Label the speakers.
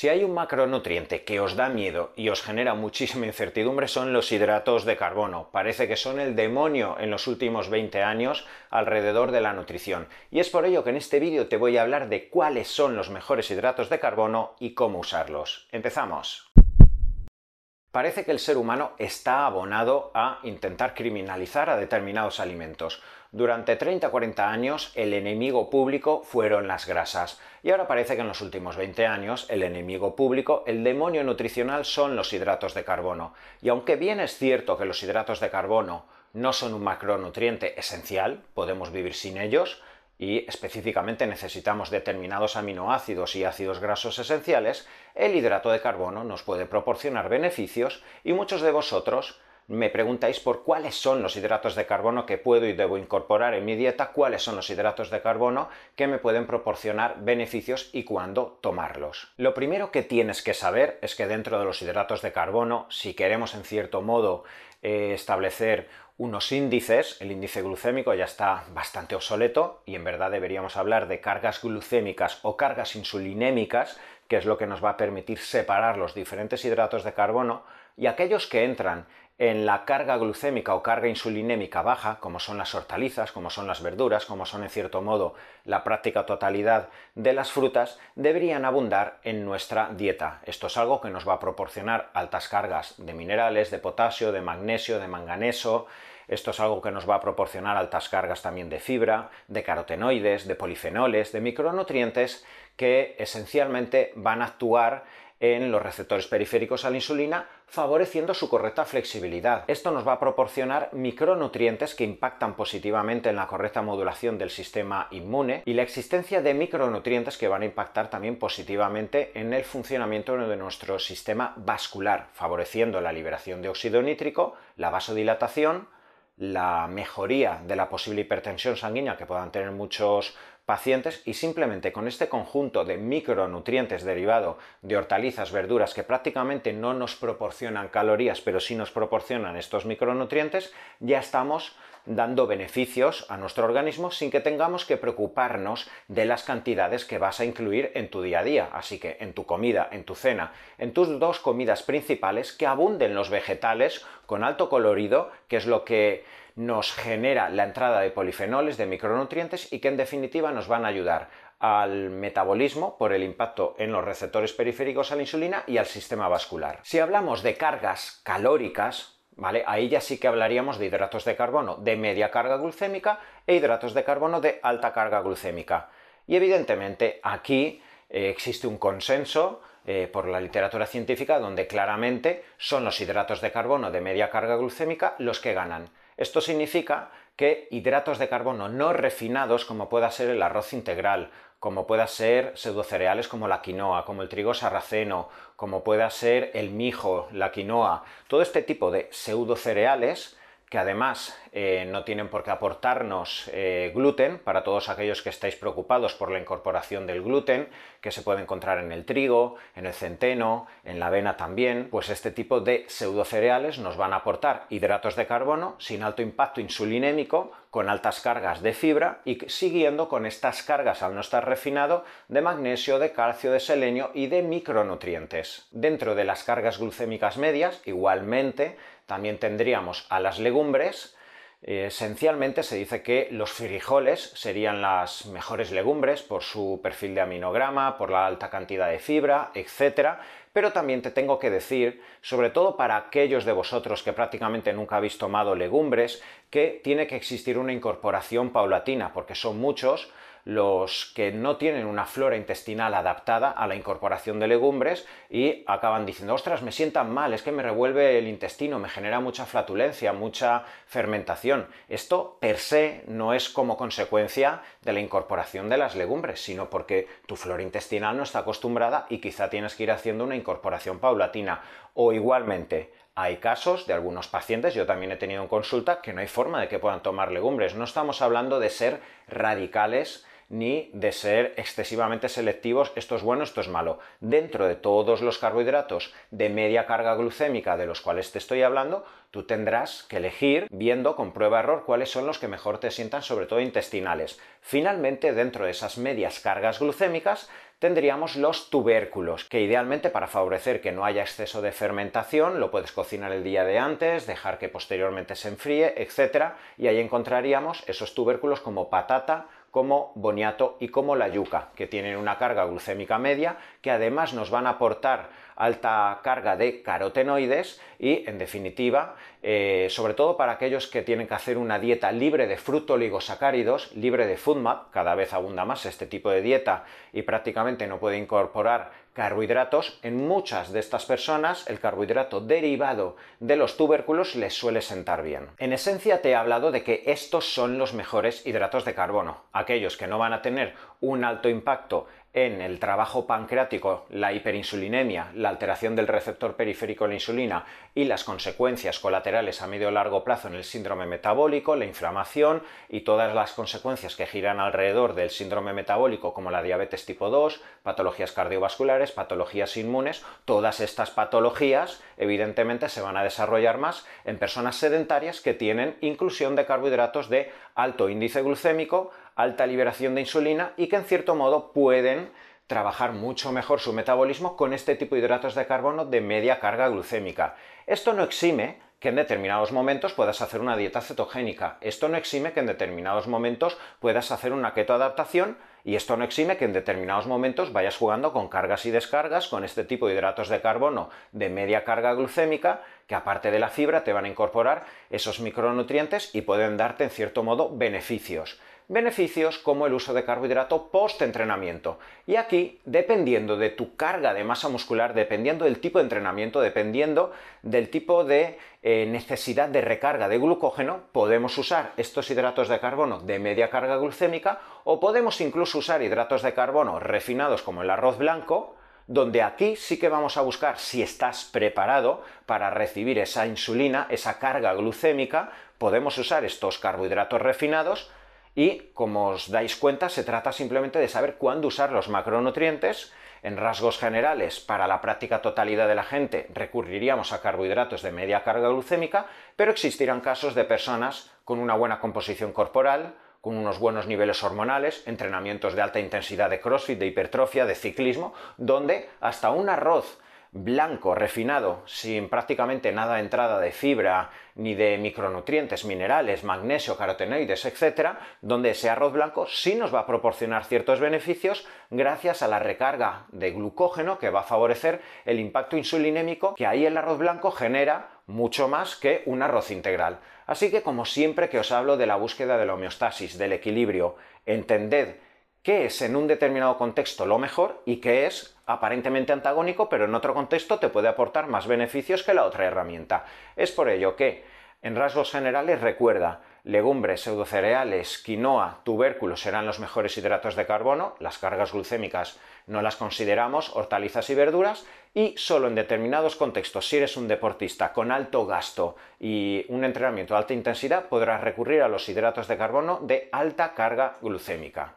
Speaker 1: Si hay un macronutriente que os da miedo y os genera muchísima incertidumbre son los hidratos de carbono. Parece que son el demonio en los últimos 20 años alrededor de la nutrición. Y es por ello que en este vídeo te voy a hablar de cuáles son los mejores hidratos de carbono y cómo usarlos. Empezamos. Parece que el ser humano está abonado a intentar criminalizar a determinados alimentos. Durante 30-40 años el enemigo público fueron las grasas y ahora parece que en los últimos 20 años el enemigo público, el demonio nutricional son los hidratos de carbono. Y aunque bien es cierto que los hidratos de carbono no son un macronutriente esencial, podemos vivir sin ellos, y específicamente necesitamos determinados aminoácidos y ácidos grasos esenciales, el hidrato de carbono nos puede proporcionar beneficios y muchos de vosotros me preguntáis por cuáles son los hidratos de carbono que puedo y debo incorporar en mi dieta, cuáles son los hidratos de carbono que me pueden proporcionar beneficios y cuándo tomarlos. Lo primero que tienes que saber es que dentro de los hidratos de carbono, si queremos en cierto modo eh, establecer unos índices, el índice glucémico ya está bastante obsoleto y en verdad deberíamos hablar de cargas glucémicas o cargas insulinémicas, que es lo que nos va a permitir separar los diferentes hidratos de carbono, y aquellos que entran en la carga glucémica o carga insulinémica baja, como son las hortalizas, como son las verduras, como son en cierto modo la práctica totalidad de las frutas, deberían abundar en nuestra dieta. Esto es algo que nos va a proporcionar altas cargas de minerales, de potasio, de magnesio, de manganeso, esto es algo que nos va a proporcionar altas cargas también de fibra, de carotenoides, de polifenoles, de micronutrientes que esencialmente van a actuar en los receptores periféricos a la insulina, favoreciendo su correcta flexibilidad. Esto nos va a proporcionar micronutrientes que impactan positivamente en la correcta modulación del sistema inmune y la existencia de micronutrientes que van a impactar también positivamente en el funcionamiento de nuestro sistema vascular, favoreciendo la liberación de óxido nítrico, la vasodilatación, la mejoría de la posible hipertensión sanguínea que puedan tener muchos pacientes y simplemente con este conjunto de micronutrientes derivado de hortalizas, verduras que prácticamente no nos proporcionan calorías pero sí nos proporcionan estos micronutrientes, ya estamos dando beneficios a nuestro organismo sin que tengamos que preocuparnos de las cantidades que vas a incluir en tu día a día. Así que en tu comida, en tu cena, en tus dos comidas principales, que abunden los vegetales con alto colorido, que es lo que nos genera la entrada de polifenoles, de micronutrientes y que en definitiva nos van a ayudar al metabolismo por el impacto en los receptores periféricos a la insulina y al sistema vascular. Si hablamos de cargas calóricas, ¿vale? Ahí ya sí que hablaríamos de hidratos de carbono de media carga glucémica e hidratos de carbono de alta carga glucémica. Y evidentemente aquí eh, existe un consenso eh, por la literatura científica donde claramente son los hidratos de carbono de media carga glucémica los que ganan. Esto significa que hidratos de carbono no refinados, como pueda ser el arroz integral, como pueda ser pseudocereales como la quinoa, como el trigo sarraceno, como pueda ser el mijo, la quinoa, todo este tipo de pseudocereales que además eh, no tienen por qué aportarnos eh, gluten para todos aquellos que estáis preocupados por la incorporación del gluten, que se puede encontrar en el trigo, en el centeno, en la avena también, pues este tipo de pseudocereales nos van a aportar hidratos de carbono sin alto impacto insulinémico, con altas cargas de fibra y siguiendo con estas cargas al no estar refinado de magnesio, de calcio, de selenio y de micronutrientes. Dentro de las cargas glucémicas medias, igualmente, también tendríamos a las legumbres, eh, esencialmente se dice que los frijoles serían las mejores legumbres por su perfil de aminograma, por la alta cantidad de fibra, etc. Pero también te tengo que decir, sobre todo para aquellos de vosotros que prácticamente nunca habéis tomado legumbres, que tiene que existir una incorporación paulatina, porque son muchos los que no tienen una flora intestinal adaptada a la incorporación de legumbres y acaban diciendo, ostras, me sientan mal, es que me revuelve el intestino, me genera mucha flatulencia, mucha fermentación. Esto per se no es como consecuencia de la incorporación de las legumbres, sino porque tu flora intestinal no está acostumbrada y quizá tienes que ir haciendo una incorporación paulatina. O igualmente, hay casos de algunos pacientes, yo también he tenido en consulta, que no hay forma de que puedan tomar legumbres. No estamos hablando de ser radicales ni de ser excesivamente selectivos, esto es bueno, esto es malo. Dentro de todos los carbohidratos de media carga glucémica de los cuales te estoy hablando, tú tendrás que elegir, viendo con prueba-error, cuáles son los que mejor te sientan, sobre todo intestinales. Finalmente, dentro de esas medias cargas glucémicas, tendríamos los tubérculos, que idealmente para favorecer que no haya exceso de fermentación, lo puedes cocinar el día de antes, dejar que posteriormente se enfríe, etc. Y ahí encontraríamos esos tubérculos como patata, como boniato y como la yuca, que tienen una carga glucémica media, que además nos van a aportar alta carga de carotenoides y, en definitiva, eh, sobre todo para aquellos que tienen que hacer una dieta libre de fructoligosacáridos, libre de FODMAP, cada vez abunda más este tipo de dieta y prácticamente no puede incorporar carbohidratos, en muchas de estas personas el carbohidrato derivado de los tubérculos les suele sentar bien. En esencia te he hablado de que estos son los mejores hidratos de carbono, aquellos que no van a tener un alto impacto en el trabajo pancreático, la hiperinsulinemia, la alteración del receptor periférico de la insulina y las consecuencias colaterales a medio o largo plazo en el síndrome metabólico, la inflamación y todas las consecuencias que giran alrededor del síndrome metabólico como la diabetes tipo 2, patologías cardiovasculares, patologías inmunes, todas estas patologías evidentemente se van a desarrollar más en personas sedentarias que tienen inclusión de carbohidratos de alto índice glucémico, alta liberación de insulina y que en cierto modo pueden trabajar mucho mejor su metabolismo con este tipo de hidratos de carbono de media carga glucémica. Esto no exime que en determinados momentos puedas hacer una dieta cetogénica. Esto no exime que en determinados momentos puedas hacer una ketoadaptación y esto no exime que en determinados momentos vayas jugando con cargas y descargas con este tipo de hidratos de carbono de media carga glucémica que aparte de la fibra te van a incorporar esos micronutrientes y pueden darte en cierto modo beneficios beneficios como el uso de carbohidrato post-entrenamiento. Y aquí, dependiendo de tu carga de masa muscular, dependiendo del tipo de entrenamiento, dependiendo del tipo de eh, necesidad de recarga de glucógeno, podemos usar estos hidratos de carbono de media carga glucémica o podemos incluso usar hidratos de carbono refinados como el arroz blanco, donde aquí sí que vamos a buscar si estás preparado para recibir esa insulina, esa carga glucémica, podemos usar estos carbohidratos refinados y, como os dais cuenta, se trata simplemente de saber cuándo usar los macronutrientes. En rasgos generales, para la práctica totalidad de la gente recurriríamos a carbohidratos de media carga glucémica, pero existirán casos de personas con una buena composición corporal, con unos buenos niveles hormonales, entrenamientos de alta intensidad de crossfit, de hipertrofia, de ciclismo, donde hasta un arroz blanco, refinado, sin prácticamente nada de entrada de fibra, ni de micronutrientes, minerales, magnesio, carotenoides, etc., donde ese arroz blanco sí nos va a proporcionar ciertos beneficios gracias a la recarga de glucógeno que va a favorecer el impacto insulinémico que ahí el arroz blanco genera mucho más que un arroz integral. Así que como siempre que os hablo de la búsqueda de la homeostasis, del equilibrio, entended qué es en un determinado contexto lo mejor y qué es aparentemente antagónico, pero en otro contexto te puede aportar más beneficios que la otra herramienta. Es por ello que, en rasgos generales, recuerda, legumbres, pseudocereales, quinoa, tubérculos serán los mejores hidratos de carbono, las cargas glucémicas no las consideramos, hortalizas y verduras, y solo en determinados contextos, si eres un deportista con alto gasto y un entrenamiento de alta intensidad, podrás recurrir a los hidratos de carbono de alta carga glucémica.